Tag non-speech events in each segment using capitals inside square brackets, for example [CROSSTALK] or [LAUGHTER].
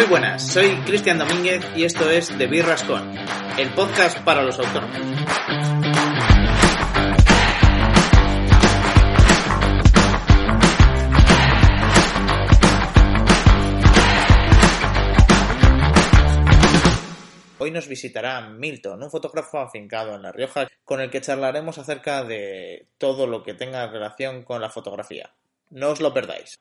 Muy buenas, soy Cristian Domínguez y esto es The Birras Con, el podcast para los autónomos. Hoy nos visitará Milton, un fotógrafo afincado en La Rioja, con el que charlaremos acerca de todo lo que tenga relación con la fotografía. No os lo perdáis.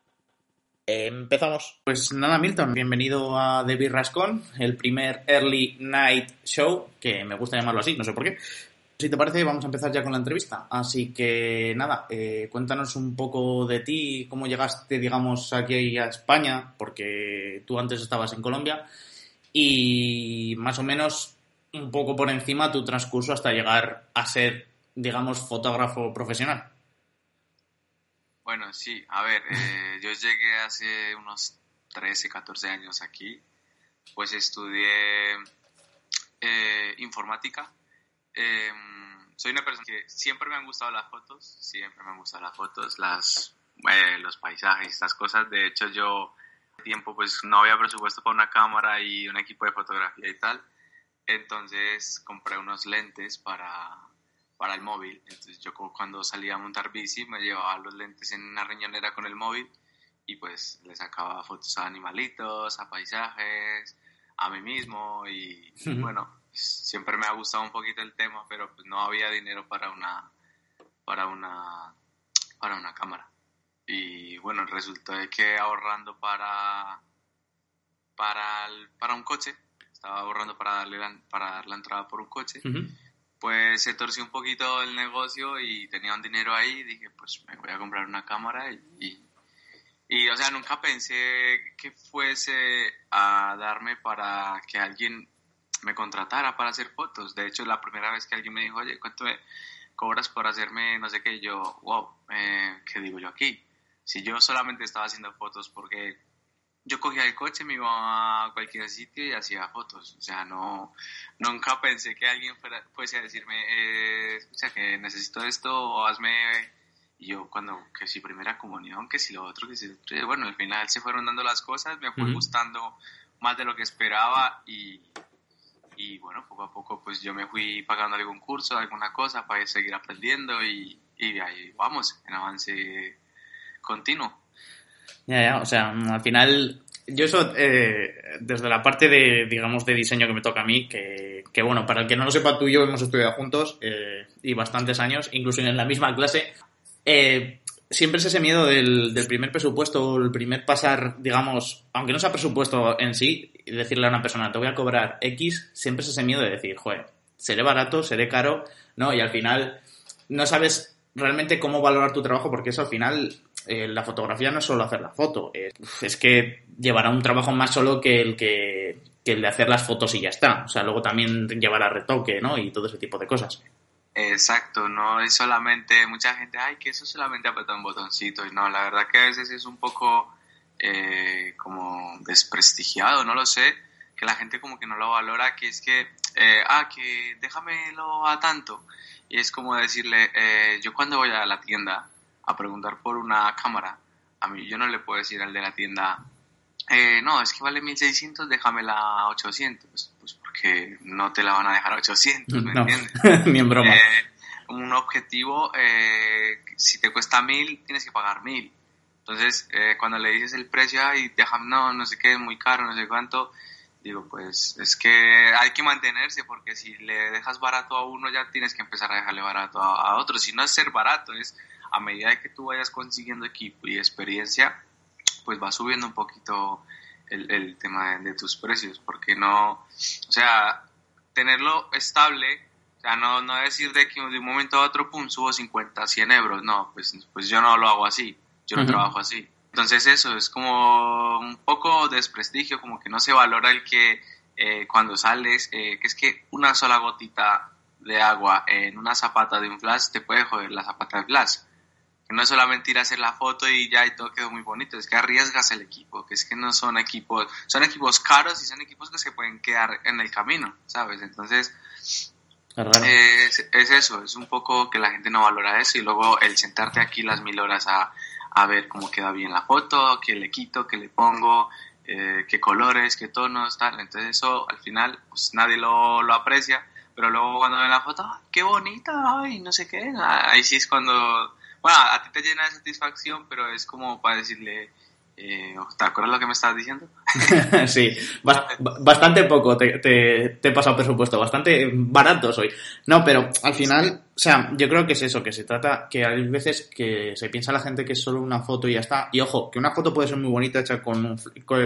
Empezamos. Pues nada, Milton, bienvenido a The Rascon, el primer Early Night Show, que me gusta llamarlo así, no sé por qué. Si te parece, vamos a empezar ya con la entrevista. Así que nada, eh, cuéntanos un poco de ti, cómo llegaste, digamos, aquí a España, porque tú antes estabas en Colombia, y más o menos un poco por encima tu transcurso hasta llegar a ser, digamos, fotógrafo profesional. Bueno, sí, a ver, eh, [LAUGHS] yo llegué hace unos 13, 14 años aquí, pues estudié eh, informática. Em, soy una persona que siempre me han gustado las fotos, siempre me han gustado las fotos, las, eh, los paisajes, estas cosas. De hecho, yo tiempo pues no había presupuesto para una cámara y un equipo de fotografía y tal. Entonces compré unos lentes para, para el móvil. Entonces yo cuando salía a montar bici me llevaba los lentes en una riñonera con el móvil y pues le sacaba fotos a animalitos, a paisajes, a mí mismo y, bueno, siempre me ha gustado un poquito el tema, pero pues no había dinero para una para una para una cámara. Y bueno, resultó de que ahorrando para, para, para un coche, estaba ahorrando para darle la, para dar la entrada por un coche, pues se torció un poquito el negocio y tenía un dinero ahí dije, pues me voy a comprar una cámara y, y, o sea, nunca pensé que fuese a darme para que alguien me contratara para hacer fotos. De hecho, la primera vez que alguien me dijo, oye, ¿cuánto cobras por hacerme no sé qué? yo, wow, eh, ¿qué digo yo aquí? Si yo solamente estaba haciendo fotos porque yo cogía el coche, me iba a cualquier sitio y hacía fotos. O sea, no, nunca pensé que alguien fuera, fuese a decirme, eh, o sea, que necesito esto o hazme... Y yo cuando, que si primera comunión, que si lo otro, que si Bueno, al final se fueron dando las cosas, me fue gustando más de lo que esperaba y, y bueno, poco a poco pues yo me fui pagando algún curso, alguna cosa para seguir aprendiendo y, y ahí vamos, en avance continuo. Ya, ya, o sea, al final, yo eso, eh, desde la parte de, digamos, de diseño que me toca a mí, que, que bueno, para el que no lo sepa, tú y yo hemos estudiado juntos eh, y bastantes años, incluso en la misma clase, eh, siempre es ese miedo del, del primer presupuesto, el primer pasar, digamos, aunque no sea presupuesto en sí, decirle a una persona, te voy a cobrar X, siempre es ese miedo de decir, joder, seré barato, seré caro, ¿no? Y al final no sabes realmente cómo valorar tu trabajo porque eso al final eh, la fotografía no es solo hacer la foto, es, que llevará un trabajo más solo que el que, el de hacer las fotos y ya está. O sea, luego también llevará retoque, ¿no? Y todo ese tipo de cosas. Exacto, no es solamente, mucha gente, ay, que eso solamente apretar un botoncito. Y no, la verdad que a veces es un poco eh, como desprestigiado, no lo sé, que la gente como que no lo valora, que es que, eh, ah, que déjamelo a tanto. Y es como decirle, yo cuando voy a la tienda, a preguntar por una cámara, a mí yo no le puedo decir al de la tienda, eh, no, es que vale 1600, déjamela a 800, pues porque no te la van a dejar a 800, ¿me [LAUGHS] entiendes? [LAUGHS] Ni en broma. Eh, un objetivo, eh, si te cuesta 1000, tienes que pagar 1000. Entonces, cuando le dices el precio y déjame, no, no sé qué, es muy caro, no sé cuánto, digo, pues es que hay que mantenerse porque si le dejas barato a uno ya tienes que empezar a dejarle barato a, a otro. Si no es ser barato, es a medida que tú vayas consiguiendo equipo y experiencia, pues va subiendo un poquito el, tema de, tus precios, porque no, o sea, tenerlo estable, o sea, no, no decir de que de un momento a otro, pum, subo 50, 100 euros, no, pues, pues yo no lo hago así, yo no trabajo así. Entonces eso es como un poco desprestigio, como que no se valora el que eh, cuando sales, eh, que es que una sola gotita de agua en una zapata de un flash te puede joder la zapata de flash no es solamente ir a hacer la foto y ya y todo quedó muy bonito, es que arriesgas el equipo, que es que no son equipos, son equipos caros y son equipos que se pueden quedar en el camino, ¿sabes? Entonces, es, eso, es un poco que la gente no valora eso y luego el sentarte aquí las mil horas a, a ver cómo queda bien la foto, qué le quito, qué le pongo, eh, qué colores, qué tonos, tal. Entonces eso al final pues nadie lo, lo aprecia, pero luego cuando ven la foto, ¡ay, qué bonita! ¡Ay, no sé qué! Ahí sí es cuando... Bueno, a ti te llena de satisfacción, pero es como para decirle, eh, ¿te acuerdas lo que me estabas diciendo? [LAUGHS] sí, bastante poco te, te, he pasado presupuesto, bastante barato soy. No, pero al final, o sea, yo creo que es eso, que se trata, que hay veces que se piensa la gente que es solo una foto y ya está. Y ojo, que una foto puede ser muy bonita hecha con, un,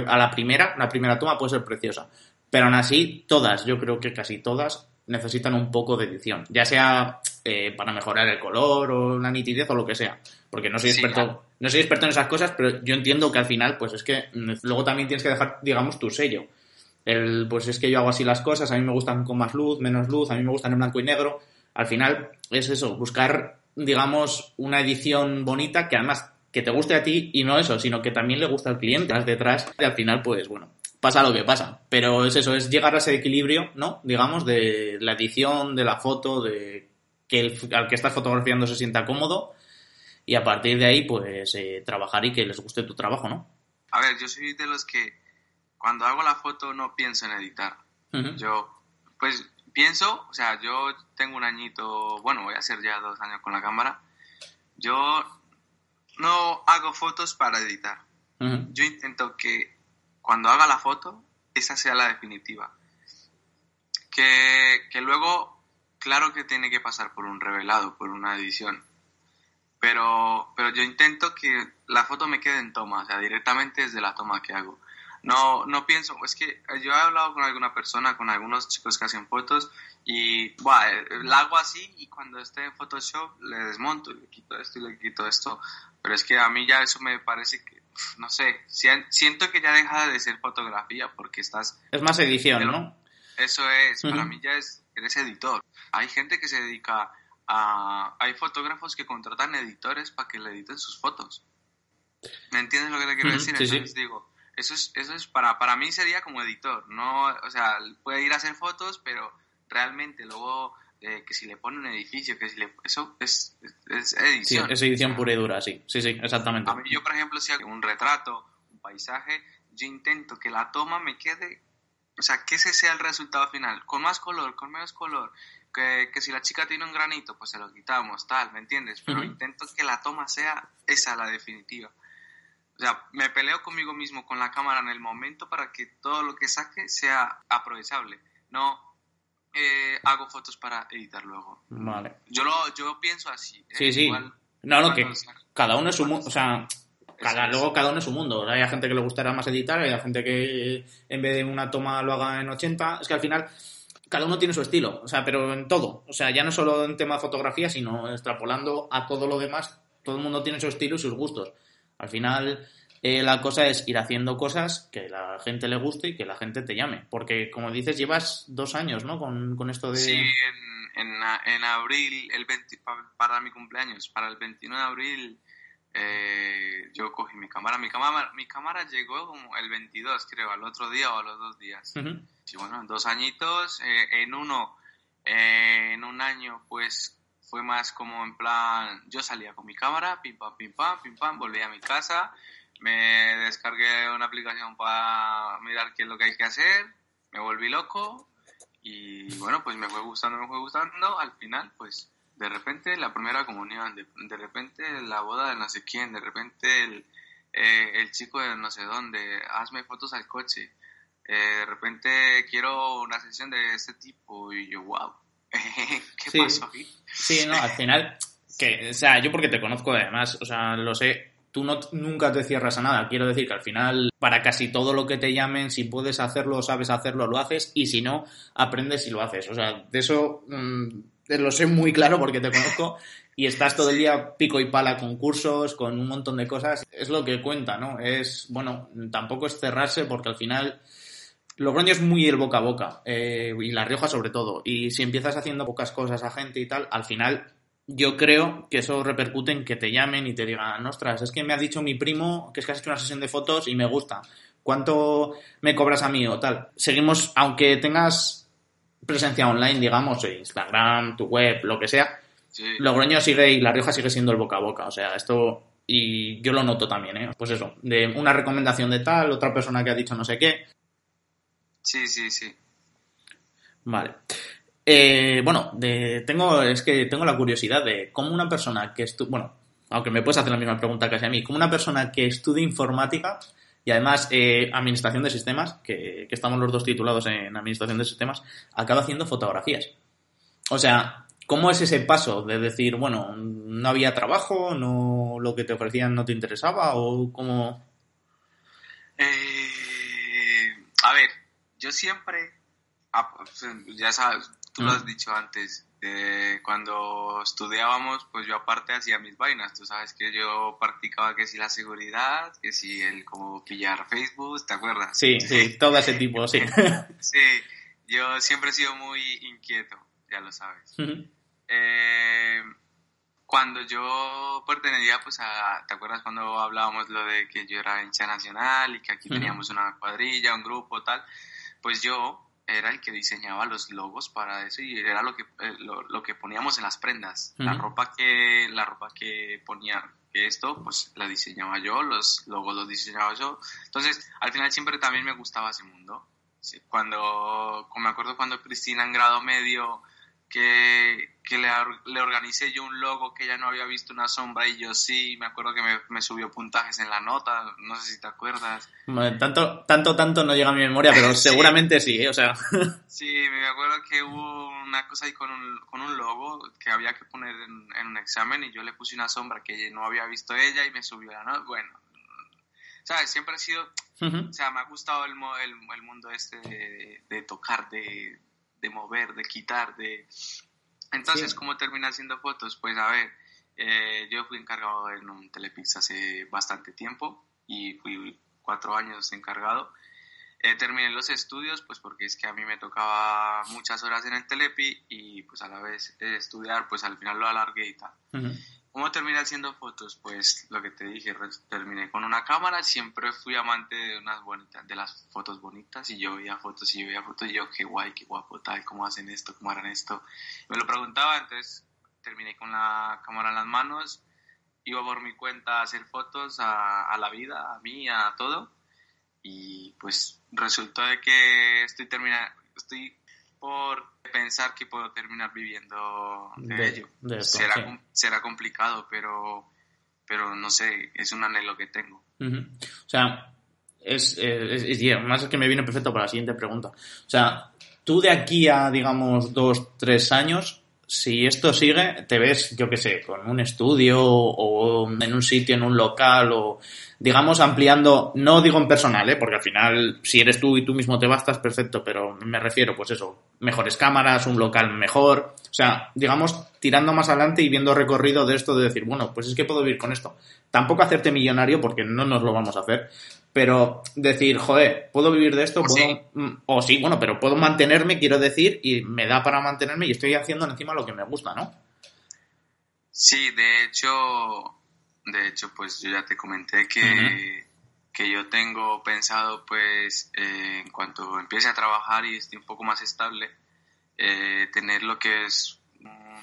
a la primera, la primera toma puede ser preciosa. Pero aún así, todas, yo creo que casi todas necesitan un poco de edición, ya sea eh, para mejorar el color o la nitidez o lo que sea, porque no soy experto, no soy experto en esas cosas, pero yo entiendo que al final, pues es que luego también tienes que dejar, digamos, tu sello. El, pues es que yo hago así las cosas, a mí me gustan con más luz, menos luz, a mí me gustan en blanco y negro. Al final es eso, buscar, digamos, una edición bonita que además que te guste a ti y no eso, sino que también le gusta al cliente detrás y al final, pues bueno, pasa lo que pasa. Pero es eso, es llegar a ese equilibrio, ¿no? Digamos, de la edición, de la foto, de que el, al que estás fotografiando se sienta cómodo y a partir de ahí, pues, eh, trabajar y que les guste tu trabajo, ¿no? A ver, yo soy de los que cuando hago la foto no pienso en editar. Yo, pues, pienso, o sea, yo tengo un añito, bueno, voy a hacer ya dos años con la cámara. Yo no hago fotos para editar. Yo intento que cuando haga la foto, esa sea la definitiva. Que, que luego, claro que tiene que pasar por un revelado, por una edición. Pero, pero yo intento que la foto me quede en toma, o sea, directamente desde la toma que hago. No, no pienso, es que yo he hablado con alguna persona, con algunos chicos que hacen fotos y buah, la hago así y cuando esté en Photoshop le desmonto le quito esto y le quito esto. Pero es que a mí ya eso me parece que no sé, siento que ya deja de ser fotografía porque estás... Es más edición, ¿no? Eso es, para mí ya es, eres editor. Hay gente que se dedica a... Hay fotógrafos que contratan editores para que le editen sus fotos. ¿Me entiendes lo que te quiero decir? Entonces digo, eso es, eso es para, para mí sería como editor, no, o sea, puede ir a hacer fotos, pero realmente luego eh, que si le pone un edificio, que si le... Eso es, es edición. Sí, es edición pura y dura, sí. Sí, sí, exactamente. A mí, yo, por ejemplo, si hago un retrato, un paisaje, yo intento que la toma me quede... O sea, que ese sea el resultado final. Con más color, con menos color. Que, que si la chica tiene un granito, pues se lo quitamos, tal, ¿me entiendes? Pero intento que la toma sea esa la definitiva. O sea, me peleo conmigo mismo con la cámara en el momento para que todo lo que saque sea aprovechable. No, eh, hago fotos para editar luego. Vale. Yo, lo, yo pienso así. ¿eh? Sí, sí. no, no, que cada uno es su mundo, o sea, cada, luego cada uno es su mundo. Hay gente que le gustará más editar, hay gente que en vez de una toma lo haga en 80. Es que al final cada uno tiene su estilo, o sea, pero en todo. O sea, ya no solo en tema de fotografía, sino extrapolando a todo lo demás, todo el mundo tiene su estilo y sus gustos. Al final, eh, la cosa es ir haciendo cosas que la gente le guste y que la gente te llame. Porque, como dices, llevas dos años, ¿no? Con, esto de... Sí, en, en, abril, el para mi cumpleaños, para el 21 de abril, eh, yo cogí mi cámara. Mi cámara, mi cámara llegó como el 22, creo, al otro día o a los dos días. Y bueno, dos añitos. Eh, en uno, en un año, pues fue más como en plan, yo salía con mi cámara, pim pam, pim pam, pim pam, volví a mi casa, me descargué una aplicación para mirar qué es lo que hay que hacer, me volví loco y bueno, pues me fue gustando, me fue gustando, al final pues de repente la primera comunión, de, repente la boda de no sé quién, de repente el, eh, el chico de no sé dónde, hazme fotos al coche, eh, de repente quiero una sesión de este tipo y yo, wow, [LAUGHS] ¿qué pasó aquí? Sí, no, al final, que, o sea, yo porque te conozco además, o sea, lo sé, tú no, nunca te cierras a nada. Quiero decir que al final, para casi todo lo que te llamen, si puedes hacerlo, sabes hacerlo, lo haces, y si no, aprendes y lo haces. O sea, de eso mm, lo sé muy claro porque te conozco [LAUGHS] y estás todo el día pico y pala con cursos, con un montón de cosas. Es lo que cuenta, ¿no? Es, bueno, tampoco es cerrarse porque al final... Logroño es muy el boca a boca, eh, y La Rioja sobre todo. Y si empiezas haciendo pocas cosas a gente y tal, al final yo creo que eso repercute en que te llamen y te digan, ostras, es que me ha dicho mi primo que es que has hecho una sesión de fotos y me gusta. ¿Cuánto me cobras a mí o tal? Seguimos, aunque tengas presencia online, digamos, Instagram, tu web, lo que sea, Logroño sigue y La Rioja sigue siendo el boca a boca. O sea, esto y yo lo noto también, ¿eh? Pues eso, de una recomendación de tal, otra persona que ha dicho no sé qué. Sí, sí, sí. Vale. Eh, bueno, tengo, es que tengo la curiosidad de cómo una persona que estu bueno, aunque me puedes hacer la misma pregunta casi a mí, como una persona que estudia informática y además eh, administración de sistemas, que, que, estamos los dos titulados en administración de sistemas, acaba haciendo fotografías. O sea, ¿cómo es ese paso de decir, bueno, no había trabajo, no lo que te ofrecían no te interesaba o cómo? Eh, a ver, yo siempre, ah, pues, ya sabes, tú lo has dicho antes, eh, cuando estudiábamos, pues yo aparte hacía mis vainas. Tú sabes que yo practicaba que si la seguridad, que si el como pillar Facebook, ¿te acuerdas? Sí, sí, todo ese tipo, sí. [LAUGHS] sí, yo siempre he sido muy inquieto, ya lo sabes. eh, cuando yo pertenecía, pues a, ¿te acuerdas cuando hablábamos lo de que yo era hincha nacional y que aquí teníamos una cuadrilla, un grupo, tal? Pues yo era el que diseñaba los logos para eso y era lo que, eh, lo, lo, que poníamos en las prendas. Uh -huh. La ropa que, la ropa que ponía que esto, pues la diseñaba yo, los logos los diseñaba yo. Entonces, al final siempre también me gustaba ese mundo. Cuando, me acuerdo cuando Cristina en grado medio, que, que le, le, organicé yo un logo que ella no había visto una sombra y yo sí, me acuerdo que me, me subió puntajes en la nota, no sé si te acuerdas. Bueno, tanto, tanto, tanto no llega a mi memoria, pero [LAUGHS] sí. seguramente sí, ¿eh? o sea. [LAUGHS] sí, me acuerdo que hubo una cosa ahí con un, con un logo que había que poner en, en, un examen y yo le puse una sombra que no había visto ella y me subió la nota, bueno. ¿Sabes? Siempre ha sido, uh -huh. o sea, me ha gustado el, el, el mundo este de, de tocar, de, de mover, de quitar, de... Entonces, sí. ¿cómo terminé haciendo fotos? Pues a ver, eh, yo fui encargado en un Telepix hace bastante tiempo y fui cuatro años encargado. Eh, terminé los estudios, pues porque es que a mí me tocaba muchas horas en el Telepi y pues a la vez eh, estudiar, pues al final lo alargué y tal. Uh -huh. ¿Cómo terminé haciendo fotos? Pues lo que te dije, terminé con una cámara, siempre fui amante de unas bonitas, de las fotos bonitas y yo veía fotos y yo veía fotos y yo, qué guay, qué guapo, tal, cómo hacen esto, cómo harán esto. Me lo preguntaba, entonces terminé con la cámara en las manos, iba por mi cuenta a hacer fotos a, a la vida, a mí, a todo y pues resultó de que estoy terminando, estoy por pensar que puedo terminar viviendo de, de ello. De esto, será, sí. será complicado, pero, pero no sé, es un anhelo que tengo. Uh -huh. O sea, es, es, es, es, más es que me viene perfecto para la siguiente pregunta. O sea, tú de aquí a, digamos, dos, tres años, si esto sigue, te ves, yo qué sé, con un estudio o en un sitio, en un local o digamos, ampliando, no digo en personal, ¿eh? porque al final, si eres tú y tú mismo te bastas, perfecto, pero me refiero, pues eso, mejores cámaras, un local mejor, o sea, digamos, tirando más adelante y viendo recorrido de esto de decir, bueno, pues es que puedo vivir con esto. Tampoco hacerte millonario, porque no nos lo vamos a hacer, pero decir, joder, puedo vivir de esto, o, puedo, sí. o sí, bueno, pero puedo mantenerme, quiero decir, y me da para mantenerme y estoy haciendo encima lo que me gusta, ¿no? Sí, de hecho, de hecho, pues yo ya te comenté que, uh -huh. que yo tengo pensado, pues, eh, en cuanto empiece a trabajar y esté un poco más estable, eh, tener lo que es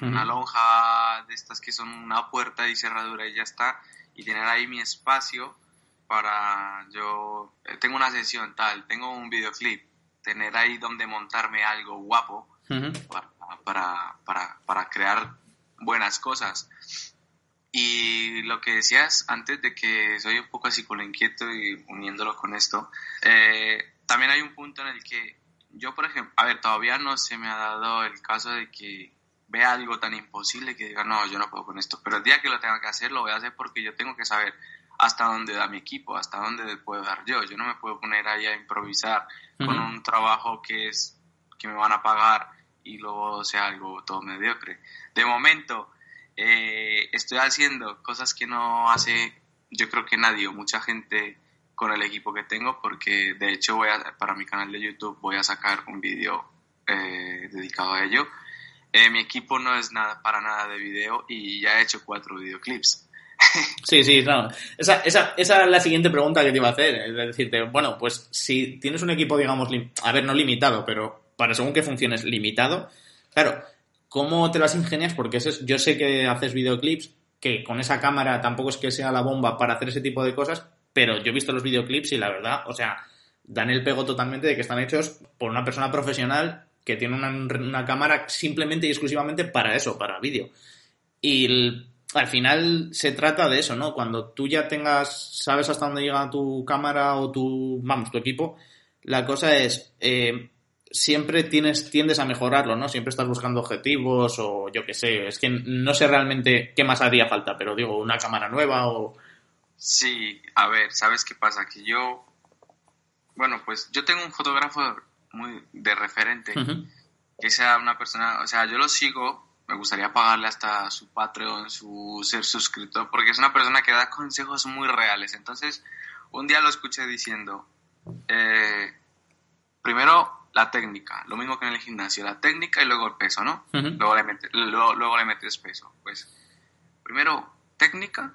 una uh -huh. lonja de estas que son una puerta y cerradura y ya está, y tener ahí mi espacio para yo, eh, tengo una sesión tal, tengo un videoclip, tener ahí donde montarme algo guapo uh -huh. para, para, para, para crear buenas cosas y lo que decías antes de que soy un poco así con lo inquieto y uniéndolo con esto, eh, también hay un punto en el que yo, por ejemplo, a ver, todavía no se me ha dado el caso de que vea algo tan imposible que diga, no, yo no puedo con esto, pero el día que lo tenga que hacer, lo voy a hacer porque yo tengo que saber hasta dónde da mi equipo, hasta dónde puedo dar yo. Yo no me puedo poner ahí a improvisar uh -huh. con un trabajo que es que me van a pagar y luego sea algo todo mediocre. De momento, eh, estoy haciendo cosas que no hace yo creo que nadie o mucha gente con el equipo que tengo porque de hecho voy a, para mi canal de YouTube voy a sacar un vídeo eh, dedicado a ello eh, mi equipo no es nada para nada de video y ya he hecho cuatro videoclips Sí, sí, claro. Esa, esa, esa es la siguiente pregunta que te iba a hacer. Es decirte, bueno, pues si tienes un equipo, digamos, a ver, no limitado, pero para según que funciones limitado, claro, ¿cómo te las ingenias? Porque es, yo sé que haces videoclips, que con esa cámara tampoco es que sea la bomba para hacer ese tipo de cosas, pero yo he visto los videoclips y la verdad, o sea, dan el pego totalmente de que están hechos por una persona profesional que tiene una, cámara simplemente y exclusivamente para eso, para vídeo. Y al final se trata de eso, ¿no? Cuando tú ya tengas, sabes hasta dónde llega tu cámara o tu, vamos, tu equipo, la cosa es, eh, siempre tienes, tiendes a mejorarlo, ¿no? Siempre estás buscando objetivos o yo qué sé, es que no sé realmente qué más haría falta, pero digo, una cámara nueva o... Sí, a ver, ¿sabes qué pasa? Que yo, bueno, pues yo tengo un fotógrafo muy de referente, que sea una persona, o sea, yo lo sigo, me gustaría pagarle hasta su Patreon, su ser suscriptor, porque es una persona que da consejos muy reales. Entonces, un día lo escuché diciendo, eh, primero la técnica, lo mismo que en el gimnasio, la técnica y luego el peso, ¿no? luego, le metes, luego, le metes peso. Pues primero técnica,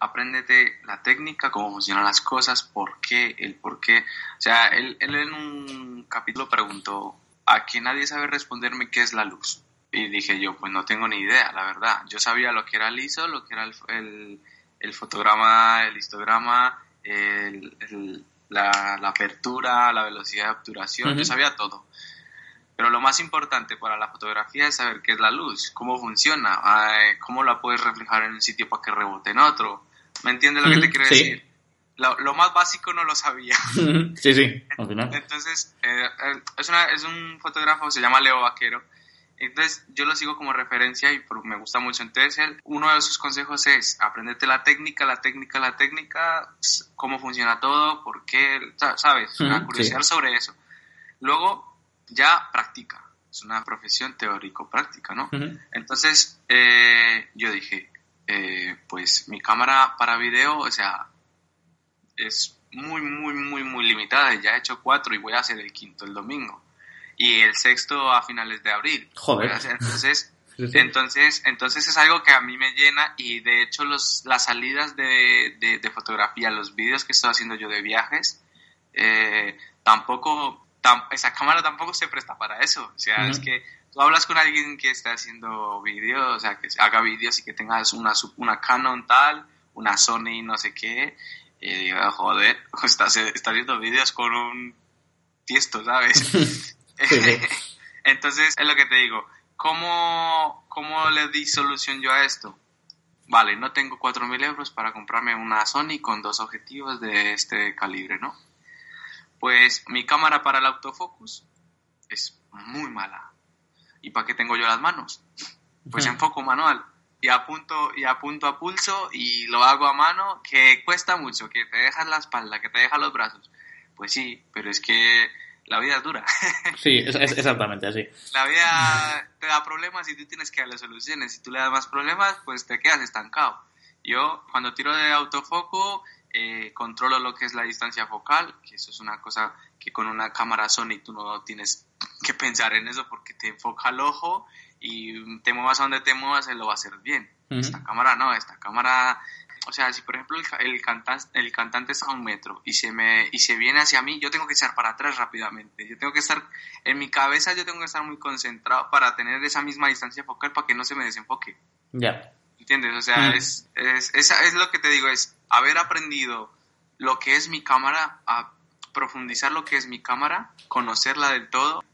apréndete la técnica, cómo funcionan las cosas, por qué, el por qué. O sea, él, él en un capítulo preguntó, a que nadie sabe responderme qué es la luz. Y dije yo, pues no tengo ni idea, la verdad. Yo sabía lo que era el ISO, lo que era el, el, fotograma, el histograma, el la, apertura, la velocidad de obturación, yo sabía todo. Pero lo más importante para la fotografía es saber qué es la luz, cómo funciona, cómo la puedes reflejar en un sitio para que rebote en otro. ¿Me entiendes lo que te quiero decir? Lo, más básico no lo sabía. [LAUGHS] sí, sí, [LAUGHS] Entonces, eh, eh, es, una, es un fotógrafo, se llama Leo Vaquero, entonces yo lo sigo como referencia y me gusta mucho. Entonces él, uno de sus consejos es aprenderte la técnica, la técnica, la técnica, cómo funciona todo, por qué, ¿sabes? Una curiosidad sobre eso. Luego ya practica. Es una profesión teórico-práctica, ¿no? Entonces eh, yo dije, eh, pues mi cámara para video, o sea, es muy, muy, muy, muy limitada. Ya he hecho cuatro y voy a hacer el quinto el domingo y el sexto a finales de abril. Joder. Entonces, [LAUGHS] entonces, entonces es algo que a mí me llena y de hecho los, las salidas de, de, fotografía, los vídeos que estoy haciendo yo de viajes, eh, tampoco, esa cámara tampoco se presta para eso. O sea, es que tú hablas con alguien que está haciendo vídeos, o sea, que haga vídeos y que tengas una, una Canon tal, una Sony no sé qué, y digo, joder, [LAUGHS] está, está haciendo vídeos con un tiesto, ¿sabes? [LAUGHS] [LAUGHS] Entonces, es lo que te digo. ¿Cómo, ¿Cómo le di solución yo a esto? Vale, no tengo 4.000 euros para comprarme una Sony con dos objetivos de este calibre, ¿no? Pues mi cámara para el autofocus es muy mala. ¿Y para qué tengo yo las manos? Pues enfoco manual y apunto, y apunto a pulso y lo hago a mano, que cuesta mucho, que te dejas la espalda, que te dejas los brazos. Pues sí, pero es que la vida es dura. [LAUGHS] Sí, es, exactamente así. La vida te da problemas y tú tienes que darle soluciones. Si tú le das más problemas, pues te quedas estancado. Yo, cuando tiro de autofoco, eh, controlo lo que es la distancia focal, que eso es una cosa que con una cámara Sony tú no tienes que pensar en eso porque te enfoca el ojo y te muevas a donde te muevas, él lo va a hacer bien. Esta cámara no, esta cámara o sea, si por ejemplo el, cantante, el cantante está a un metro y se, me, y se viene hacia mí, yo tengo que echar para atrás rápidamente. Yo tengo que estar, en mi cabeza yo tengo que estar muy concentrado para tener esa misma distancia focal para que no se me desenfoque. Ya. ¿Entiendes? O sea, mm. es, es, es, lo que te digo, es haber aprendido lo que es mi cámara, a profundizar lo que es mi cámara, conocerla del todo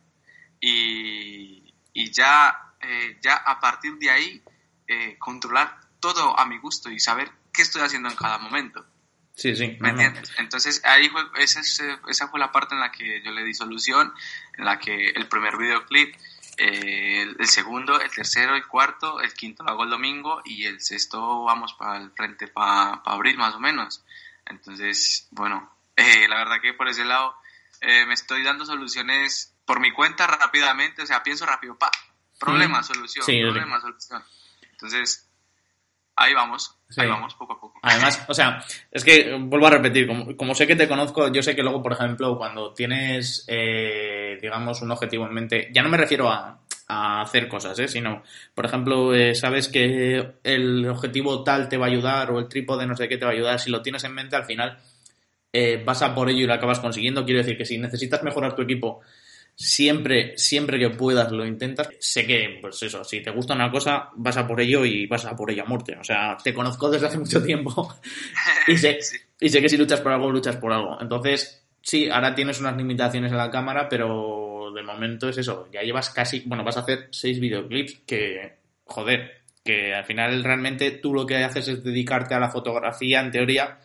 y, y ya, eh, ya a partir de ahí eh, controlar todo a mi gusto y saber qué estoy haciendo en cada momento. Sí, sí. ¿Me entiendes? Entonces, ahí fue, esa, esa, fue la parte en la que yo le di solución, en la que el primer videoclip, eh, el, segundo, el tercero, el cuarto, el quinto lo hago el domingo y el sexto vamos para el frente, para abril más o menos. Entonces, bueno, eh, la verdad que por ese lado eh, me estoy dando soluciones por mi cuenta rápidamente, o sea, pienso rápido, pa, problema, solución, problema, solución. Entonces, ahí vamos, ahí vamos poco a poco. Además, o sea, es que vuelvo a repetir, como, sé que te conozco, yo sé que luego, por ejemplo, cuando tienes, eh, digamos, un objetivo en mente, ya no me refiero a, hacer cosas, ¿eh? sino, por ejemplo, eh, sabes que el objetivo tal te va a ayudar o el trípode no sé qué te va a ayudar, si lo tienes en mente, al final eh, vas a por ello y lo acabas consiguiendo. Quiero decir que si necesitas mejorar tu equipo siempre, siempre que puedas lo intentas. Sé que, pues eso, si te gusta una cosa, vas a por ello y vas a por ello a muerte. O sea, te conozco desde hace mucho tiempo [LAUGHS] y sé, y sé que si luchas por algo, luchas por algo. Entonces, sí, ahora tienes unas limitaciones en la cámara, pero de momento es eso. Ya llevas casi, bueno, vas a hacer seis videoclips que, joder, que al final realmente tú lo que haces es dedicarte a la fotografía en teoría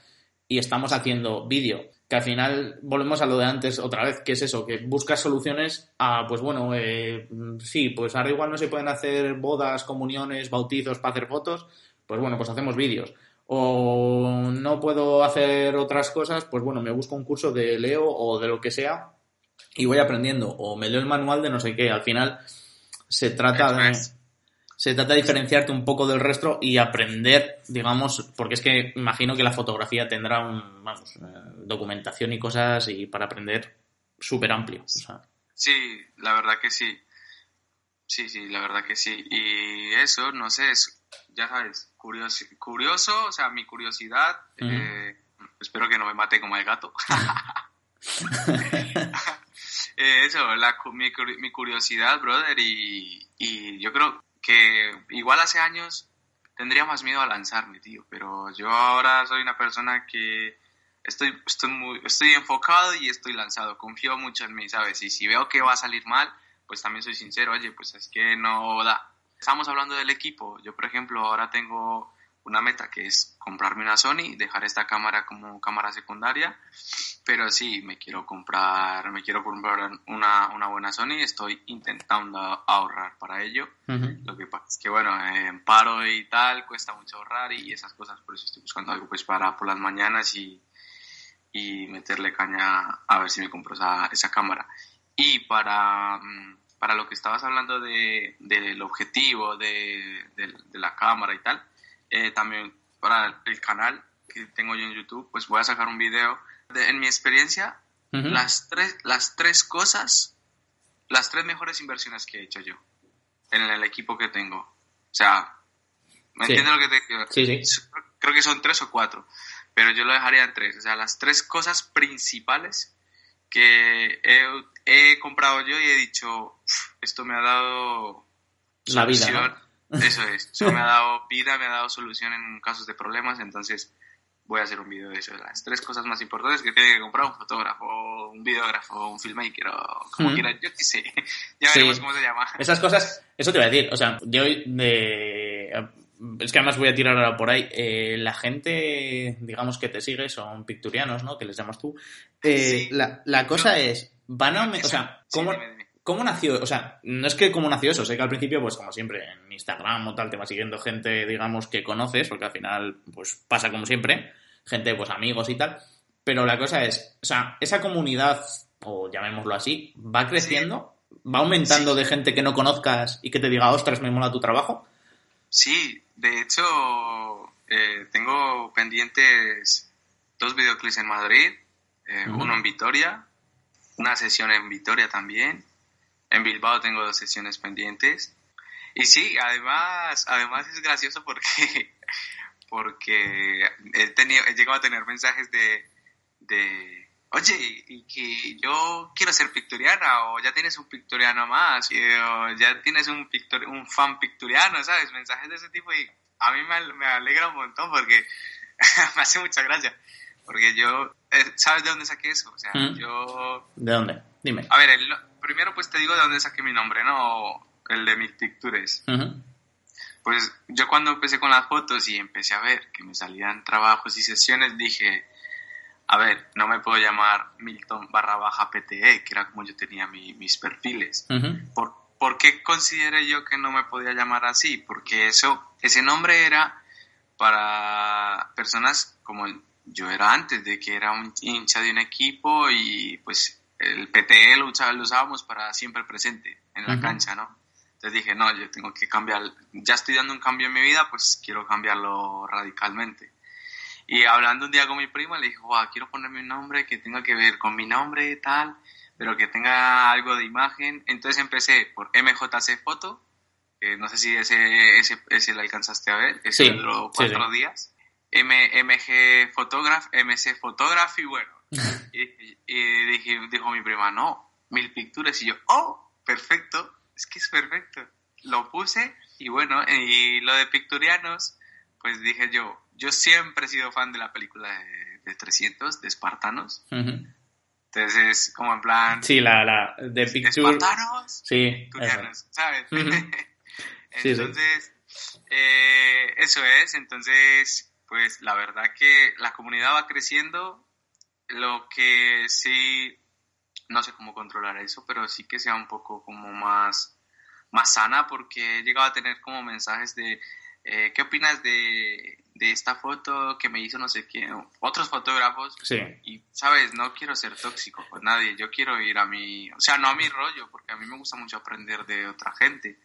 y estamos haciendo vídeo que al final volvemos a lo de antes otra vez, que es eso, que buscas soluciones a, pues bueno, eh, sí, pues ahora igual no se pueden hacer bodas, comuniones, bautizos para hacer fotos, pues bueno, pues hacemos vídeos. O no puedo hacer otras cosas, pues bueno, me busco un curso de Leo o de lo que sea y voy aprendiendo. O me leo el manual de no sé qué. Al final se trata de se trata de diferenciarte un poco del resto y aprender, digamos, porque es que imagino que la fotografía tendrá un, vamos, eh, documentación y cosas y para aprender súper amplio. Sí, la verdad que sí. Sí, sí, la verdad que sí. Y eso, no sé, es, ya sabes, curioso, curioso o sea, mi curiosidad, eh, espero que no me mate como el gato. [LAUGHS] [LAUGHS] Eh, eso, la, mi, mi, curiosidad, brother, y, y yo creo, que igual hace años tendría más miedo a lanzarme, tío, pero yo ahora soy una persona que estoy, estoy, muy, estoy enfocado y estoy lanzado, confío mucho en mí, ¿sabes? Y si veo que va a salir mal, pues también soy sincero, oye, pues es que no da. Estamos hablando del equipo, yo por ejemplo ahora tengo una meta que es comprarme una Sony, dejar esta cámara como cámara secundaria, pero sí, me quiero comprar, me quiero comprar una, una buena Sony, estoy intentando ahorrar para ello. Lo que pasa es que, bueno, en paro y tal, cuesta mucho ahorrar y esas cosas, por eso estoy buscando algo pues para por las mañanas y, y meterle caña a ver si me compro esa, esa cámara. Y para, mm, para lo que estabas hablando de, del objetivo de, de la cámara y tal, eh, también para el canal que tengo yo en YouTube, pues voy a sacar un video. De, en mi experiencia, las, tres, las tres cosas, las tres mejores inversiones que he hecho yo en el equipo que tengo. O sea, ¿me entiendes lo que te digo? Sí, sí. Creo que son tres o cuatro, pero yo lo dejaría en tres. O sea, las tres cosas principales que he, he comprado yo y he dicho, esto me ha dado la vida. Eso es, eso me ha [LAUGHS] dado vida, me ha dado solución en casos de problemas, entonces voy a hacer un video de eso, las tres cosas más importantes que tiene que comprar un fotógrafo, un videógrafo, un filmmaker o como quiera, yo qué sé, [LAUGHS] ya veremos cómo se llama. Esas cosas, eso te voy a decir, o sea, yo de... Es que además voy a tirar ahora por ahí. Eh, la gente, digamos, que te sigue son picturianos, ¿no? Que les llamas tú. Eh, la, la, cosa es, van a... O sea, ¿cómo, ¿Cómo nació? O sea, no es que cómo nació eso, sé que al principio, pues como siempre, en Instagram o tal, te va siguiendo gente, digamos, que conoces, porque al final, pues pasa como siempre, gente, pues amigos y tal. Pero la cosa es, o sea, esa comunidad, o llamémoslo así, va creciendo, va aumentando de gente que no conozcas y que te diga, ostras, me mola tu trabajo. Sí, de hecho, eh, tengo pendientes dos videoclips en Madrid, eh, uno en Vitoria, una sesión en Vitoria también en Bilbao tengo dos sesiones pendientes. Y sí, además, además es gracioso porque, [LAUGHS] porque he, tenido, he llegado a tener mensajes de, de oye, y que yo quiero ser pictoriana, o ya tienes un pictoriano más, o ya tienes un, pictor, un fan pictoriano, ¿sabes? Mensajes de ese tipo y a mí me, me alegra un montón porque [LAUGHS] me hace mucha gracia. Porque yo, eh, ¿sabes de dónde saqué eso? O sea, mm. yo... ¿De dónde? Dime. A ver, el, primero pues te digo de dónde saqué mi nombre, ¿no? El de mis pictures. Pues yo cuando empecé con las fotos y empecé a ver que me salían trabajos y sesiones, dije, a ver, no me puedo llamar Milton barra baja PTE, que era como yo tenía mis perfiles. ¿Por, ¿Por, qué consideré yo que no me podía llamar así? Porque eso, ese nombre era para personas como yo era antes, de que era un hincha de un equipo y pues el PTE lo, usábamos para siempre presente en la cancha, ¿no? Entonces dije, no, yo tengo que cambiar, ya estoy dando un cambio en mi vida, pues quiero cambiarlo radicalmente. Y hablando un día con mi prima, le dije, wow, quiero ponerme un nombre que tenga que ver con mi nombre y tal, pero que tenga algo de imagen. Entonces empecé por MJC Foto, que no sé si ese, ese, ese lo alcanzaste a ver, ese sí, duró cuatro días. Photograph, MC Photography, bueno, y, y dijo mi prima, no, mil picturas y yo, oh, perfecto, es que es perfecto. Lo puse y bueno, y lo de picturianos, pues dije yo, yo siempre he sido fan de la película de, 300, de Espartanos. Entonces, como en plan... Sí, la, la de Picture... Espartanos, sí, picturianos, ¿sabes? [LAUGHS] entonces, eh, eso es, entonces, pues la verdad que la comunidad va creciendo, lo que sí, no sé cómo controlar eso, pero sí que sea un poco como más, más sana, porque he llegado a tener como mensajes de, eh, ¿qué opinas de, de, esta foto que me hizo no sé quién? Otros fotógrafos. Sí. Y, ¿sabes? No quiero ser tóxico con nadie, yo quiero ir a mi, o sea, no a mi rollo, porque a mí me gusta mucho aprender de otra gente.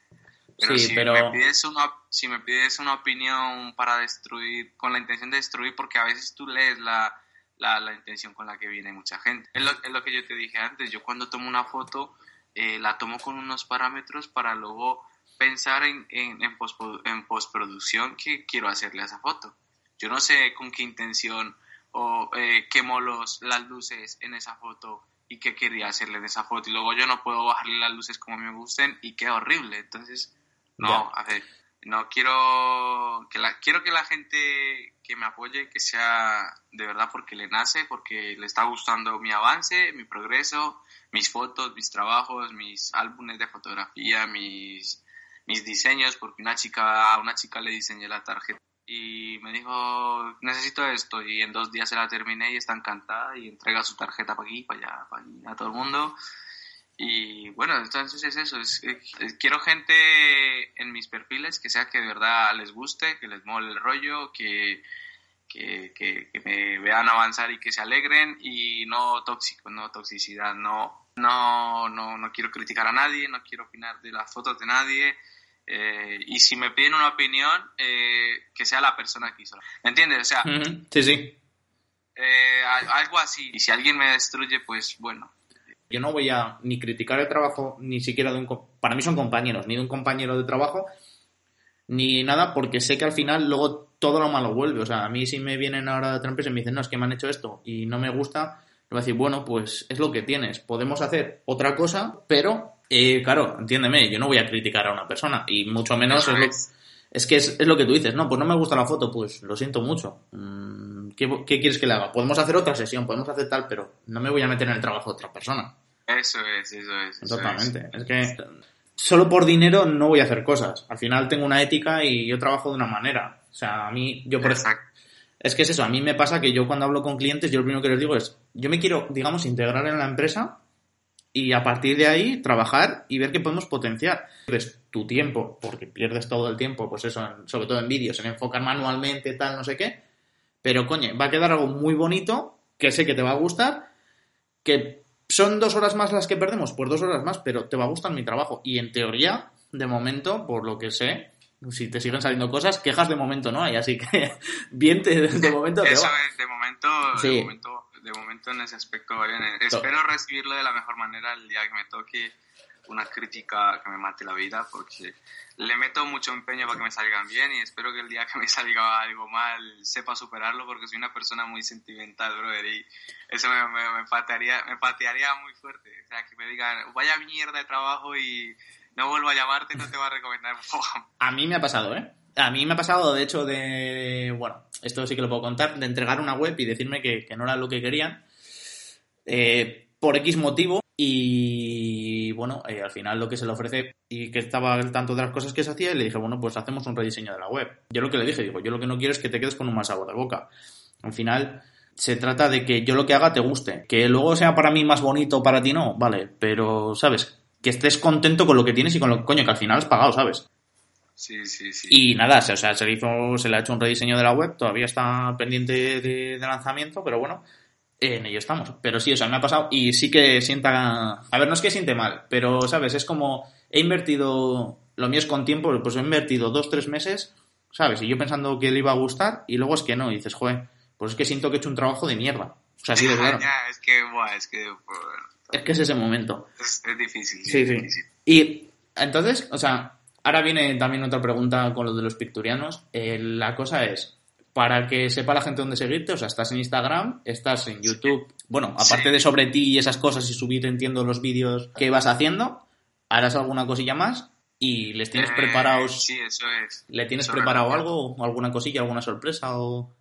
Pero, Sí, si, pero- Me pides una, si me pides una opinión para destruir, con la intención de destruir, porque a veces tú lees la, la, la intención con la que viene mucha gente. Es lo, es lo que yo te dije antes, yo cuando tomo una foto, eh, la tomo con unos parámetros para luego pensar en, en, en, pospo- en postproducción qué quiero hacerle a esa foto. Yo no sé con qué intención o eh, quemo los, las luces en esa foto y qué quería hacerle en esa foto. Y luego yo no puedo bajarle las luces como me gusten y queda horrible. Entonces, no, a ver, no quiero que la, quiero que la gente que me apoye, que sea de verdad porque le nace, porque le está gustando mi avance, mi progreso, mis fotos, mis trabajos, mis álbumes de fotografía, mis, mis diseños, porque una chica, a una chica le diseñé la tarjeta y me dijo, necesito esto, y en dos días se la terminé y está encantada y entrega su tarjeta para aquí, para allá, para allí, a todo el mundo. Y bueno, entonces es eso, es, es- quiero gente en mis perfiles que sea que de verdad les guste, que les mole el rollo, que, que, que, que me vean avanzar y que se alegren y no tóxico, no toxicidad, no, no, no, no quiero criticar a nadie, no quiero opinar de las fotos de nadie. eh, y si me piden una opinión, eh, que sea la persona que hizo. ¿Me entiendes? O sea, Sí, sí. eh, algo así. Y si alguien me destruye, pues bueno, Yo no voy a ni criticar el trabajo ni siquiera de un... Para mí son compañeros, ni de un compañero de trabajo, ni nada, porque sé que al final luego todo lo malo vuelve. O sea, a mí si me vienen ahora de otra empresa y me dicen, no, es que me han hecho esto y no me gusta, le voy a decir, bueno, pues es lo que tienes. Podemos hacer otra cosa, pero, eh, claro, entiéndeme, yo no voy a criticar a una persona y mucho menos es lo, es. es que es, es lo que tú dices, no, pues no me gusta la foto, pues lo siento mucho. Mm, ¿Qué, qué quieres que le haga? Podemos hacer otra sesión, podemos hacer tal, pero no me voy a meter en el trabajo de otra persona. Eso es, eso es. eso Totalmente. Es que solo por dinero no voy a hacer cosas. Al final tengo una ética y yo trabajo de una manera. O sea, a mí, yo por Exacto. Es que es eso, a mí me pasa que yo cuando hablo con clientes, yo lo primero que les digo es, yo me quiero, digamos, integrar en la empresa y a partir de ahí trabajar y ver qué podemos potenciar. Pierdes tu tiempo, porque pierdes todo el tiempo, pues eso, sobre todo en vídeos, en enfocar manualmente, tal, no sé qué. Pero, coño, va a quedar algo muy bonito, que sé que te va a gustar, que son dos horas más las que perdemos, pues dos horas más, pero te va a gustar mi trabajo. Y en teoría, de momento, por lo que sé, si te siguen saliendo cosas, quejas de momento no hay, así que [LAUGHS] bien, te- de [LAUGHS] momento te Eso va. es, de momento, Sí. de momento, de momento en ese aspecto va bien. Espero recibirlo de la mejor manera el día que me toque una crítica que me mate la vida, porque le meto mucho empeño para que me salgan bien y espero que el día que me salga algo mal sepa superarlo, porque soy una persona muy sentimental, brother, y eso me, me, me patearía, me patearía muy fuerte. O sea, que me digan, vaya mierda de trabajo y no vuelvo a llamarte, no te va a recomendar. [LAUGHS] A mí me ha pasado, ¿eh? A mí me ha pasado, de hecho, de. Bueno, esto sí que lo puedo contar, de entregar una web y decirme que, que no era lo que querían. eh, por X motivo. Y bueno, eh, al final lo que se le ofrece y que estaba al tanto de las cosas que se hacía, y le dije, bueno, pues hacemos un rediseño de la web. Yo lo que le dije, digo, yo lo que no quiero es que te quedes con un mal sabor de boca. Al final, se trata de que yo lo que haga te guste. Que luego sea para mí más bonito, para ti no, vale, pero, ¿sabes? Que estés contento con lo que tienes y con lo coño, que al final has pagado, ¿sabes? Sí, sí, sí. Y nada, se- o sea, se le hizo, se le ha hecho un rediseño de la web, todavía está pendiente de, de lanzamiento, pero bueno, en ello estamos. Pero sí, o sea, me ha pasado y sí que sienta. A ver, no es que siente mal, pero sabes, es como he invertido, lo mío es con tiempo, pues he invertido dos, tres meses, ¿sabes? Y yo pensando que le iba a gustar y luego es que no, y dices, joder, pues es que siento que he hecho un trabajo de mierda. O sea, así de claro. [LAUGHS] Ya, es que, buah, es que pues, Es que es ese momento. es, es difícil. Sí, es sí. difícil. Y entonces, o sea, ahora viene también otra pregunta con lo de los picturianos. Eh, la cosa es, para que sepa la gente dónde seguirte. O sea, estás en Instagram, estás en YouTube. Bueno, aparte de sobre ti y esas cosas y subir, entiendo, los vídeos que vas haciendo, harás alguna cosilla más y les tienes Eh, preparados. Sí, eso es. ¿Le tienes Eso preparado realmente. algo? o ¿Alguna cosilla, alguna sorpresa? o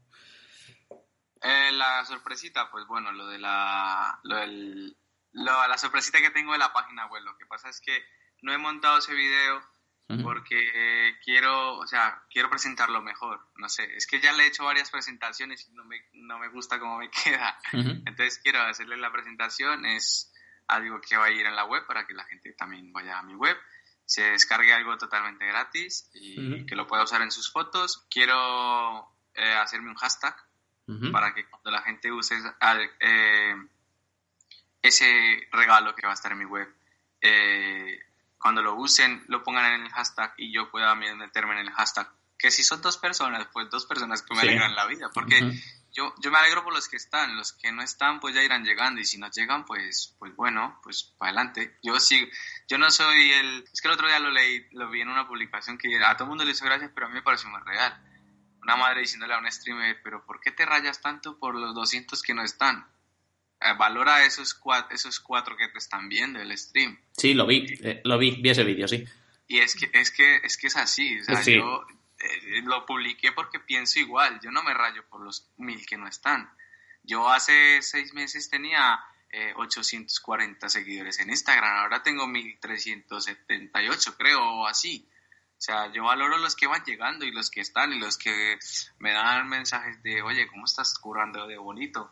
Eh, la sorpresita, pues bueno, lo de la. Lo del, lo- la sorpresita que tengo de la página web. Lo que pasa es que no he montado ese video Porque quiero, o sea, quiero presentarlo mejor. No sé, es que ya le he hecho varias presentaciones y no me, no me gusta cómo me [LAUGHS] queda. Entonces quiero hacerle la presentación. Es algo que va a ir en la web para que la gente también vaya a mi web. Se descargue algo totalmente gratis y que lo pueda usar en sus fotos. Quiero eh, hacerme un hashtag para que cuando la gente use eh, ese regalo que va a estar en mi web, eh, cuando lo usen, lo pongan en el hashtag y yo pueda meterme en el hashtag. Que si son dos personas, pues dos personas que me Sí. alegran la vida, porque yo, yo me alegro por los que están, los que no están pues ya irán llegando y si no llegan pues, pues bueno, pues para adelante. Yo sí, yo no soy el... Es que el otro día lo leí, lo vi en una publicación que a todo el mundo le hizo gracias, pero a mí me pareció muy real. Una madre diciéndole a un streamer, pero ¿por qué te rayas tanto por los 200 que no están? Eh, valora esos cuatro, esos cuatro que te están viendo el stream. Sí, lo vi, eh, lo vi, vi ese vídeo, sí. Y es que es, que, es, que es así, o sea, Sí. yo eh, lo publiqué porque pienso igual, yo no me rayo por los mil que no están. Yo hace seis meses tenía eh, 840 seguidores en Instagram, ahora tengo 1378 creo, o así. O sea, yo valoro los que van llegando y los que están y los que me dan mensajes de, oye, ¿cómo estás curando de bonito?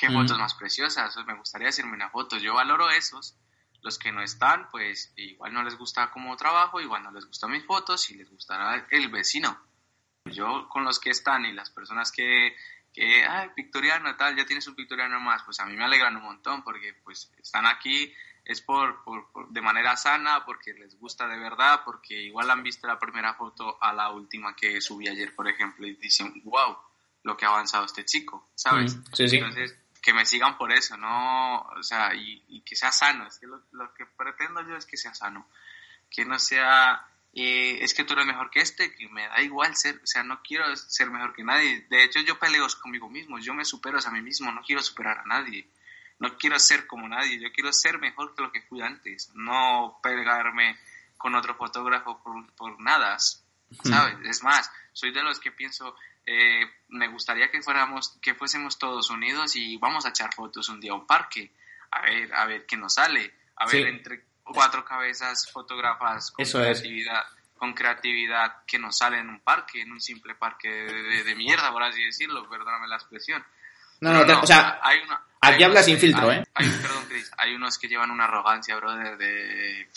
¿Qué fotos más preciosas? Me gustaría hacerme una foto. Yo valoro esos. Los que no están, pues igual no les gusta cómo trabajo, igual no les gustan mis fotos y les gustará el vecino. Yo con los que están y las personas que, que ay, victoriano, tal, ya tienes un victoriano más, pues a mí me alegran un montón porque pues están aquí es por, por- por- de manera sana, porque les gusta de verdad, porque igual han visto la primera foto a la última que subí ayer, por ejemplo, y dicen, wow, lo que ha avanzado este chico, ¿sabes? Sí, sí. Entonces, que me sigan por eso, ¿no? O sea, y, y que sea sano, es que lo, lo que pretendo yo es que sea sano, que no sea, eh, es que tú eres mejor que este, que me da igual ser, o sea, no quiero ser mejor que nadie, de hecho yo peleo conmigo mismo, yo me supero a mí mismo, no quiero superar a nadie, no quiero ser como nadie, yo quiero ser mejor que lo que fui antes, no pegarme con otro fotógrafo por, por nada, ¿sabes? Es más, soy de los que pienso, eh, me gustaría que fuéramos, que fuésemos todos unidos y vamos a echar fotos un día a un parque, a ver, a ver qué nos sale, a ver Sí. entre cuatro cabezas fotógrafas con Eso es. creatividad, con creatividad que nos sale en un parque, en un simple parque de, de- de mierda, por así decirlo, perdóname la expresión. No, Pero no, te- o sea, hay una- aquí hay hablas unos sin filtro, hay- ¿eh? hay- perdón, Chris, hay unos que llevan una arrogancia, brother, de...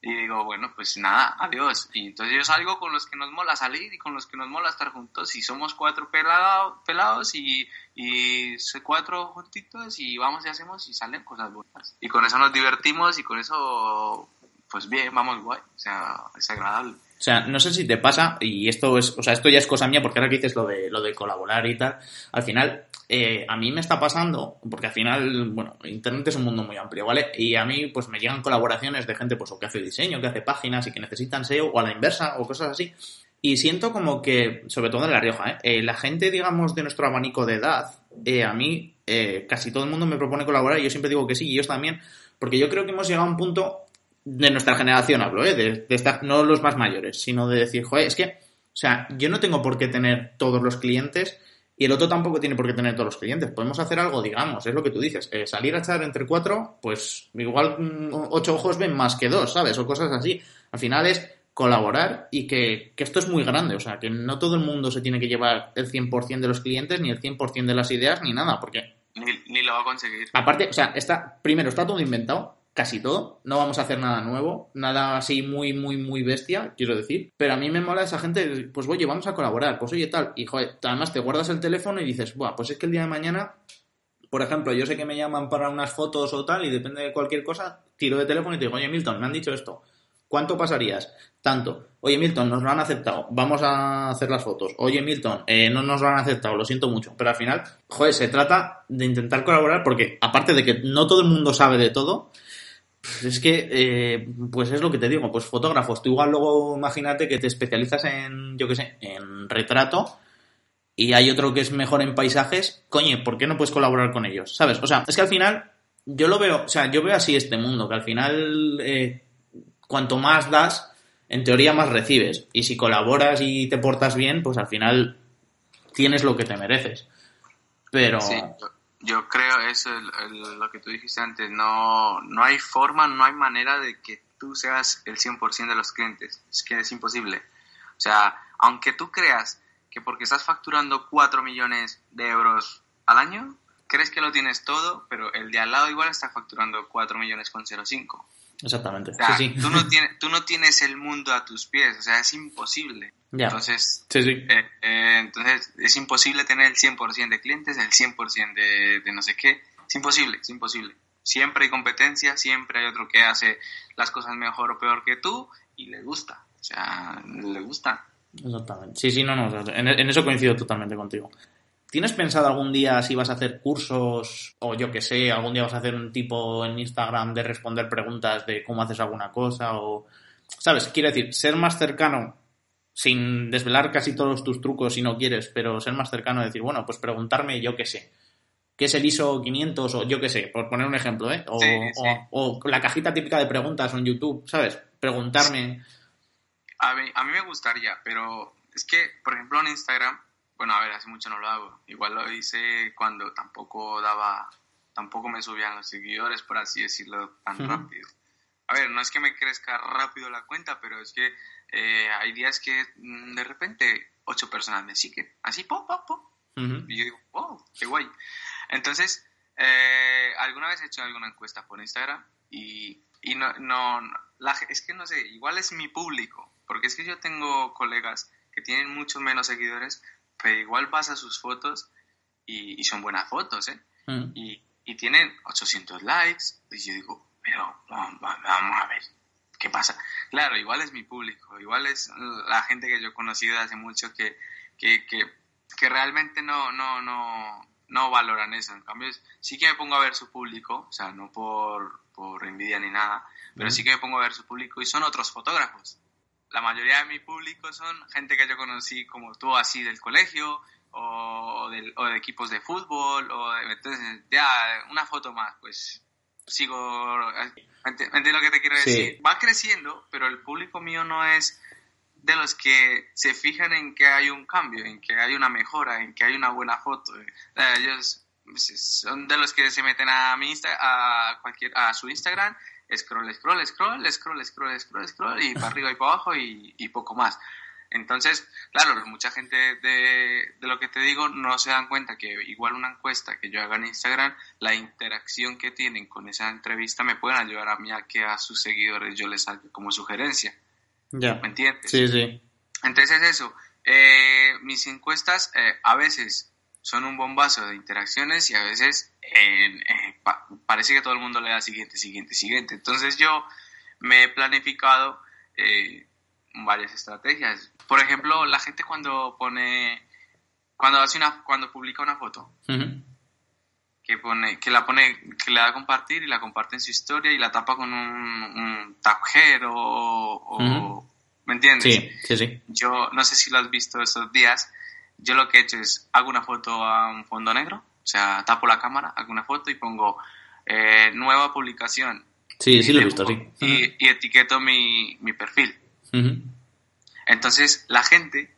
Y digo, bueno, pues nada, adiós. Y entonces yo salgo con los que nos mola salir y con los que nos mola estar juntos. Y somos cuatro pelado- pelados y, y cuatro juntitos y vamos y hacemos y salen cosas buenas. Y con eso nos divertimos y con eso, pues bien, vamos guay. O sea, es agradable. O sea, no sé si te pasa, y esto es, o sea, esto ya es cosa mía, porque ahora que dices lo de, lo de colaborar y tal, al final, eh, a mí me está pasando, porque al final, bueno, Internet es un mundo muy amplio, ¿vale? Y a mí, pues me llegan colaboraciones de gente, pues, o que hace diseño, que hace páginas y que necesitan SEO, o a la inversa, o cosas así. Y siento como que, sobre todo en La Rioja, ¿eh? Eh, la gente, digamos, de nuestro abanico de edad, eh, a mí, eh, casi todo el mundo me propone colaborar y yo siempre digo que sí, y ellos también, porque yo creo que hemos llegado a un punto de nuestra generación hablo, ¿eh? de, de estar, no los más mayores, sino de decir, joder, es que, o sea, yo no tengo por qué tener todos los clientes y el otro tampoco tiene por qué tener todos los clientes. Podemos hacer algo, digamos, es lo que tú dices, eh, salir a echar entre cuatro, pues igual mm, ocho ojos ven más que dos, ¿sabes? O cosas así. Al final es colaborar y que, que esto es muy grande, o sea, que no todo el mundo se tiene que llevar el 100% de los clientes, ni el 100% de las ideas, ni nada, porque Ni, ni lo va a conseguir. Aparte, o sea, está, primero está todo inventado, casi todo. No vamos a hacer nada nuevo, nada así muy, muy, muy bestia, quiero decir. Pero a mí me mola esa gente, pues oye, vamos a colaborar, pues oye, tal. Y joder, además te guardas el teléfono y dices, buah, pues es que el día de mañana, por ejemplo, yo sé que me llaman para unas fotos o tal, y depende de cualquier cosa, tiro de teléfono y te digo, oye, Milton, me han dicho esto. ¿Cuánto pasarías? Tanto. Oye, Milton, nos lo han aceptado. Vamos a hacer las fotos. Oye, Milton, eh, no nos lo han aceptado. Lo siento mucho. Pero al final, joder, se trata de intentar colaborar porque, aparte de que no todo el mundo sabe de todo, es que, eh, pues es lo que te digo. Pues fotógrafos, tú igual luego imagínate que te especializas en, yo qué sé, en retrato y hay otro que es mejor en paisajes, coño, ¿por qué no puedes colaborar con ellos? ¿Sabes? O sea, es que al final yo lo veo, o sea, yo veo así este mundo, que al final eh, cuanto más das, en teoría más recibes. Y si colaboras y te portas bien, pues al final tienes lo que te mereces. Pero... Sí, yo, creo eso, lo que tú dijiste antes, no, no hay forma, no hay manera de que tú seas el 100% de los clientes. Es que es imposible. O sea, aunque tú creas que porque estás facturando 4 millones de euros al año, crees que lo tienes todo, pero el de al lado igual está facturando 4 millones con 0,5. Exactamente. Tú, no tienes, tú no tienes el mundo a tus pies, o sea, es imposible. Entonces, eh, eh, entonces, es imposible tener el 100% de clientes, el 100% de, de no sé qué. Es imposible, es imposible. Siempre hay competencia, siempre hay otro que hace las cosas mejor o peor que tú y le gusta. O sea, le gusta. Exactamente. Sí, sí, no, no. En, eso coincido totalmente contigo. ¿Tienes pensado algún día si vas a hacer cursos o yo que sé, algún día vas a hacer un tipo en Instagram de responder preguntas de cómo haces alguna cosa o... ¿Sabes? Quiero decir, ser más cercano sin desvelar casi todos tus trucos si no quieres, pero ser más cercano y decir, bueno, pues preguntarme yo qué sé. ¿Qué es el ISO 500 o yo qué sé? Por poner un ejemplo, ¿eh? O, o, la cajita típica de preguntas en YouTube, ¿sabes? Preguntarme... A mí, a mí me gustaría, pero es que, por ejemplo, en Instagram, bueno, a ver, hace mucho no lo hago. Igual lo hice cuando tampoco daba, tampoco me subían los seguidores, por así decirlo, tan rápido. A ver, no es que me crezca rápido la cuenta, pero es que eh, hay días que mm, de repente ocho personas me siguen, así, pop, pop, pop. Y yo digo, wow, qué guay. Entonces, eh, alguna vez he hecho alguna encuesta por Instagram y, y no, no la, es que no sé, igual es mi público, porque es que yo tengo colegas que tienen muchos menos seguidores, pero igual vas a sus fotos y, son buenas fotos, ¿eh? Mm. Y, y, tienen 800 likes, y yo digo, pero vamos, a ver, ¿qué pasa? Claro, igual es mi público, igual es la gente que yo he conocido hace mucho que, que, que, que realmente no, no, no, no valoran eso. En cambio, sí que me pongo a ver su público, o sea, no por, por envidia ni nada, pero sí que me pongo a ver su público y son otros fotógrafos la mayoría de mi público son gente que yo conocí como tú, así del colegio o, del, o de equipos de fútbol, o entonces ya una foto más, pues sigo, entiendo lo que te quiero decir. Va creciendo, pero el público mío no es de los que se fijan en que hay un cambio, en que hay una mejora, en que hay una buena foto. Ellos son de los que se meten a mi Insta, a cualquier a su Instagram scroll, scroll, scroll, scroll, scroll, scroll, scroll, y para arriba y para abajo y, poco más. Entonces, claro, mucha gente de, de, lo que te digo no se dan cuenta que igual una encuesta que yo haga en Instagram, la interacción que tienen con esa entrevista me pueden ayudar a mí a que a sus seguidores yo les salga como sugerencia. Ya. ¿Me entiendes? Sí, sí. Entonces eso, eh, mis encuestas eh, a veces son un bombazo de interacciones y a veces eh, parece que todo el mundo le da siguiente, siguiente, siguiente. Entonces yo me he planificado eh, varias estrategias. Por ejemplo, la gente cuando pone, cuando hace una, cuando publica una foto, que pone, que la pone, que le da a compartir y la comparte en su historia y la tapa con un, un o, ¿me entiendes? Sí, sí, sí. Yo no sé si lo has visto estos días yo lo que he hecho es, hago una foto a un fondo negro, o sea, tapo la cámara, hago una foto y pongo eh, nueva publicación. Sí, sí lo he visto, sí. Y, etiqueto mi, mi perfil. Entonces, la gente,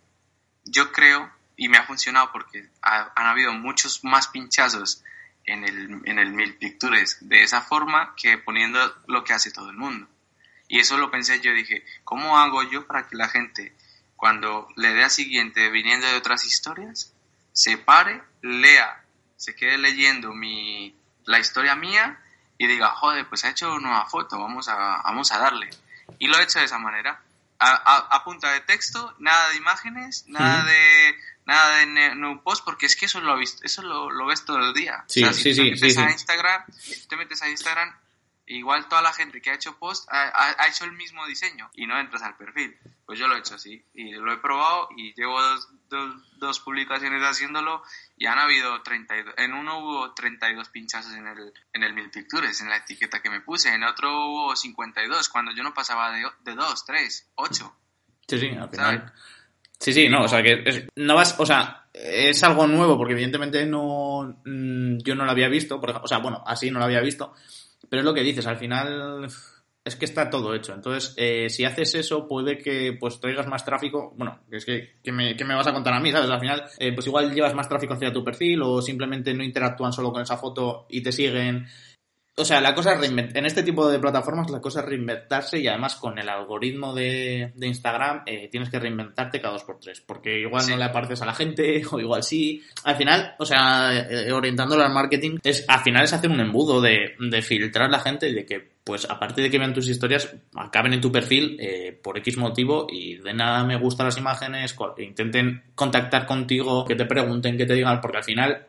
yo creo, y me ha funcionado porque han habido muchos más pinchazos en el, en el Mil Pictures de esa forma que poniendo lo que hace todo el mundo. Y eso lo pensé, yo dije, ¿cómo hago yo para que la gente cuando le dé a siguiente viniendo de otras historias, se pare, lea, se quede leyendo mi, la historia mía y diga, joder, pues ha hecho una nueva foto, vamos a, vamos a darle. Y lo he hecho de esa manera. A, punta de texto, nada de imágenes, nada de nada de no post, porque es que eso lo, visto, eso lo, ves todo el día. Sí, sí, te sí, metes a Instagram, te metes a Instagram, igual toda la gente que ha hecho post ha, ha, hecho el mismo diseño y no entras al perfil. Pues yo lo he hecho así y lo he probado y llevo dos, dos, publicaciones haciéndolo y han habido 32, en uno hubo 32 pinchazos en el, en el Mil Pictures, en la etiqueta que me puse, en otro hubo 52, cuando yo no pasaba de, de 2, 3, 8. Sí, sí, al final. Sí, sí, no, o sea, que no vas, o sea, es algo nuevo porque evidentemente no, mm, yo no lo había visto, por, o sea, bueno, así no lo había visto, pero es lo que dices, al final es que está todo hecho. Entonces, eh, si haces eso, puede que pues traigas más tráfico. Bueno, es que, ¿qué me, me vas a contar a mí? ¿Sabes? Al final, eh, pues igual llevas más tráfico hacia tu perfil o simplemente no interactúan solo con esa foto y te siguen o sea, la cosa es en este tipo de plataformas la cosa es reinventarse y además con el algoritmo de, Instagram eh, tienes que reinventarte cada dos por tres, porque igual no le apareces a la gente [LAUGHS] o igual sí. Al final, o sea, eh, orientándolo al marketing, es al final es hacer un embudo de, filtrar la gente y de que, pues aparte de que vean tus historias, acaben en tu perfil eh, por X motivo y de nada me gustan las imágenes, intenten contactar contigo, que te pregunten, que te digan, porque al final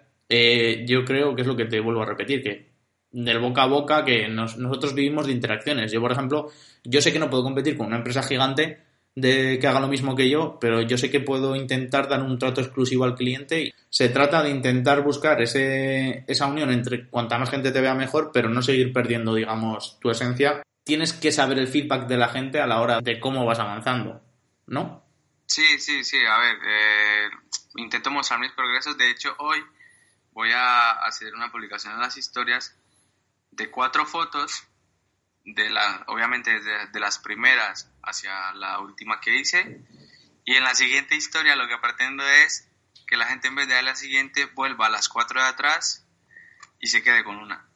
yo creo que es lo que te vuelvo a repetir, que del boca a boca que nosotros vivimos de interacciones. Yo, por ejemplo, yo sé que no puedo competir con una empresa gigante de que haga lo mismo que yo, pero yo sé que puedo intentar dar un trato exclusivo al cliente se trata de intentar buscar ese, esa unión entre cuanta más gente te vea mejor, pero no seguir perdiendo, digamos, tu esencia. Tienes que saber el feedback de la gente a la hora de cómo vas avanzando, ¿no? Sí, sí, sí. A ver, eh, intento mostrar mis progresos. De hecho, hoy voy a hacer una publicación en las historias de cuatro fotos, de la, obviamente de, las primeras hacia la última que hice. Y en la siguiente historia lo que pretendo es que la gente en vez de a la siguiente vuelva a las cuatro de atrás y se quede con una.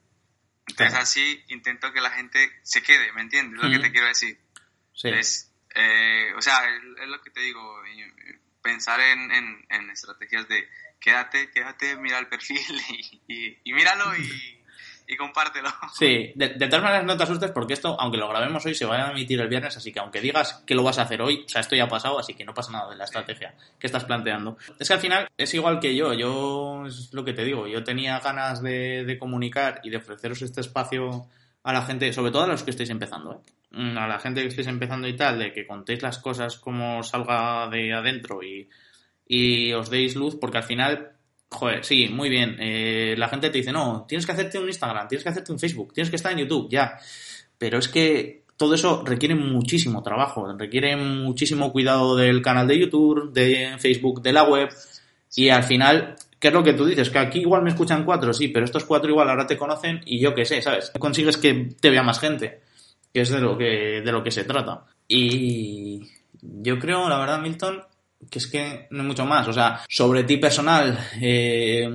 Entonces así intento que la gente se quede, ¿me entiendes? Lo que te quiero decir. Es, eh, o sea, es, lo que te digo, pensar en, en, estrategias de quédate, quédate, mira el perfil [LAUGHS] y, y míralo y, [LAUGHS] y compártelo. Sí, de, todas maneras no te asustes porque esto, aunque lo grabemos hoy, se va a emitir el viernes, así que aunque digas que lo vas a hacer hoy, o sea, esto ya ha pasado, así que no pasa nada de la estrategia que estás planteando. Es que al final es igual que yo, yo es lo que te digo, yo tenía ganas de, comunicar y de ofreceros este espacio a la gente, sobre todo a los que estáis empezando, ¿eh? Mm, a la gente que estáis empezando y tal, de que contéis las cosas como salga de adentro y, y os deis luz, porque al final Joder, sí, muy bien. Eh, la gente te dice, no, tienes que hacerte un Instagram, tienes que hacerte un Facebook, tienes que estar en YouTube, ya. Pero es que todo eso requiere muchísimo trabajo, requiere muchísimo cuidado del canal de YouTube, de Facebook, de la web. Y al final, ¿qué es lo que tú dices? Que aquí igual me escuchan cuatro, sí, pero estos cuatro igual ahora te conocen y yo qué sé, ¿sabes? Consigues que te vea más gente, que es de lo que, de lo que se trata. Y yo creo, la verdad, Milton, que es que no hay mucho más. O sea, sobre ti personal, eh,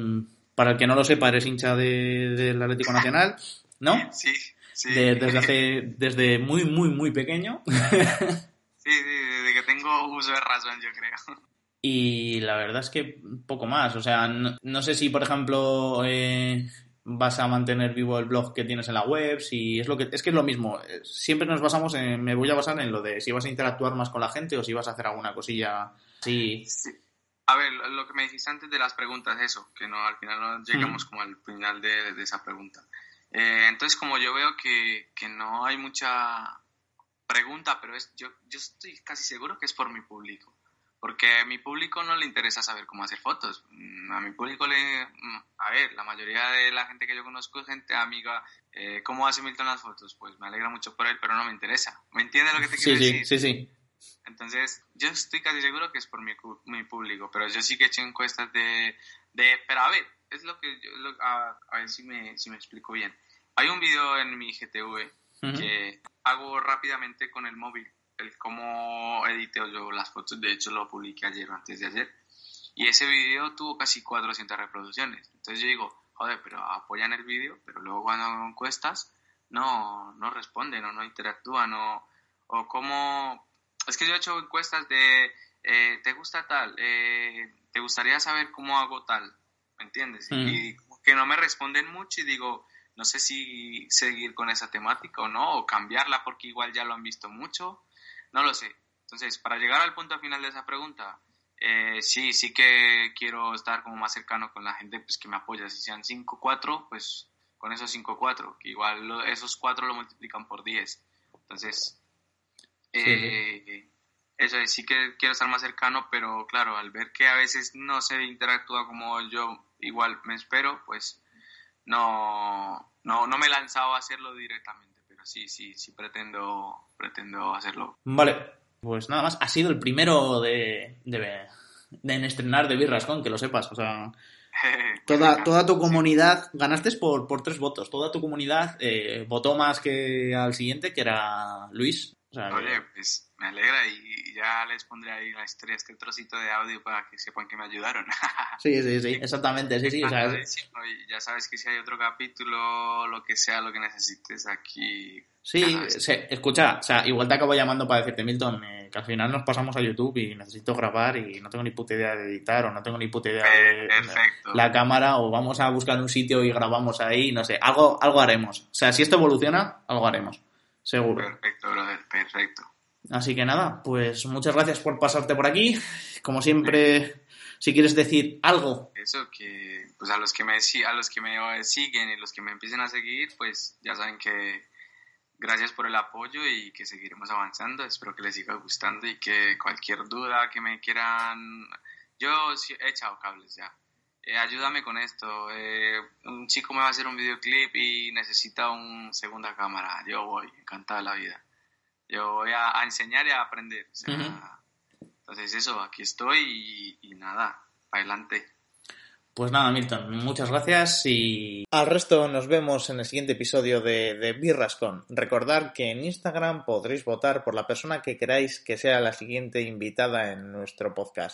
para el que no lo sepa, eres hincha del Atlético Nacional, ¿no? [LAUGHS] Sí, sí. desde hace, desde muy, muy, muy pequeño. sí, desde que tengo uso de razón, yo creo. Y la verdad es que poco más. O sea, no, sé si, por ejemplo, eh, vas a mantener vivo el blog que tienes en la web, si es lo que es que es lo mismo. Siempre nos basamos en, me voy a basar en lo de si vas a interactuar más con la gente o si vas a hacer alguna cosilla Sí. A ver, lo que me dijiste antes de las preguntas, eso, que no al final no llegamos como al final de, esa pregunta. Eh, entonces, como yo veo que, que, no hay mucha pregunta, pero es, yo, yo estoy casi seguro que es por mi público. Porque a mi público no le interesa saber cómo hacer fotos. Mm, a mi público le... Mm, a ver, la mayoría de la gente que yo conozco es gente amiga. Eh, ¿Cómo hace Milton las fotos? Pues me alegra mucho por él, pero no me interesa. ¿Me entiendes lo que te quiero decir? Sí, sí, sí. Entonces, yo estoy casi seguro que es por mi, mi público, pero yo sí que he hecho encuestas de... de pero a ver, es lo que... Yo, a, ver si me, si me explico bien. Hay un video en mi GTV que hago rápidamente con el móvil, el cómo edito yo las fotos, de hecho lo publiqué ayer o antes de ayer, y ese video tuvo casi 400 reproducciones. Entonces yo digo, joder, pero apoyan el vídeo, pero luego cuando hago encuestas no, no responden o no interactúan o, o cómo es que yo he hecho encuestas de, eh, ¿te gusta tal? Eh, ¿Te gustaría saber cómo hago tal? ¿Me entiendes? Mm. Y que no me responden mucho y digo, no sé si seguir con esa temática o no, o cambiarla porque igual ya lo han visto mucho, no lo sé. Entonces, para llegar al punto final de esa pregunta, eh, sí, sí que quiero estar como más cercano con la gente pues, que me apoya. Si sean 5, 4, pues con esos 5, 4, que igual esos 4 lo multiplican por 10. Entonces, eh, eso es, sí que quiero estar más cercano, pero claro, al ver que a veces no se interactúa como yo igual me espero, pues no, no, no me he lanzado a hacerlo directamente, pero sí, sí, sí pretendo, pretendo hacerlo. Vale, Pues nada más, ha sido el primero de, de, de en estrenar de Birrascon, que lo sepas. O sea, [LAUGHS] toda, toda tu comunidad, ganaste por, por tres votos, toda tu comunidad eh, votó más que al siguiente, que era Luis. O sea, Oye, pues me alegra y ya les pondré ahí la historia, este trocito de audio para que sepan que me ayudaron. [LAUGHS] sí, sí, sí, exactamente, sí, sí. O sea, ya sabes que si hay otro capítulo, lo que sea, lo que necesites aquí. Sí, nada, se- escucha, o sea, igual te acabo llamando para decirte, Milton, eh, que al final nos pasamos a YouTube y necesito grabar y no tengo ni puta idea de editar o no tengo ni puta idea de Perfecto. la cámara o vamos a buscar un sitio y grabamos ahí, no sé, algo, algo haremos. O sea, si esto evoluciona, algo haremos, seguro. Perfecto, brother, perfecto. Así que nada, pues muchas gracias por pasarte por aquí. Como siempre, si quieres decir algo, Eso que, pues a los que me a los que me siguen y los que me empiecen a seguir, pues ya saben que gracias por el apoyo y que seguiremos avanzando. Espero que les siga gustando y que cualquier duda que me quieran, yo he echado cables ya. Eh, ayúdame con esto. Eh, un chico me va a hacer un videoclip y necesita una segunda cámara. Yo voy, encantado de la vida. Yo voy a, a enseñar y a aprender. O sea, Ujú. Entonces eso, aquí estoy y, y nada, adelante. Pues nada, Milton, muchas gracias y al resto nos vemos en el siguiente episodio de, de Birrascon. Recordad que en Instagram podréis votar por la persona que queráis que sea la siguiente invitada en nuestro podcast.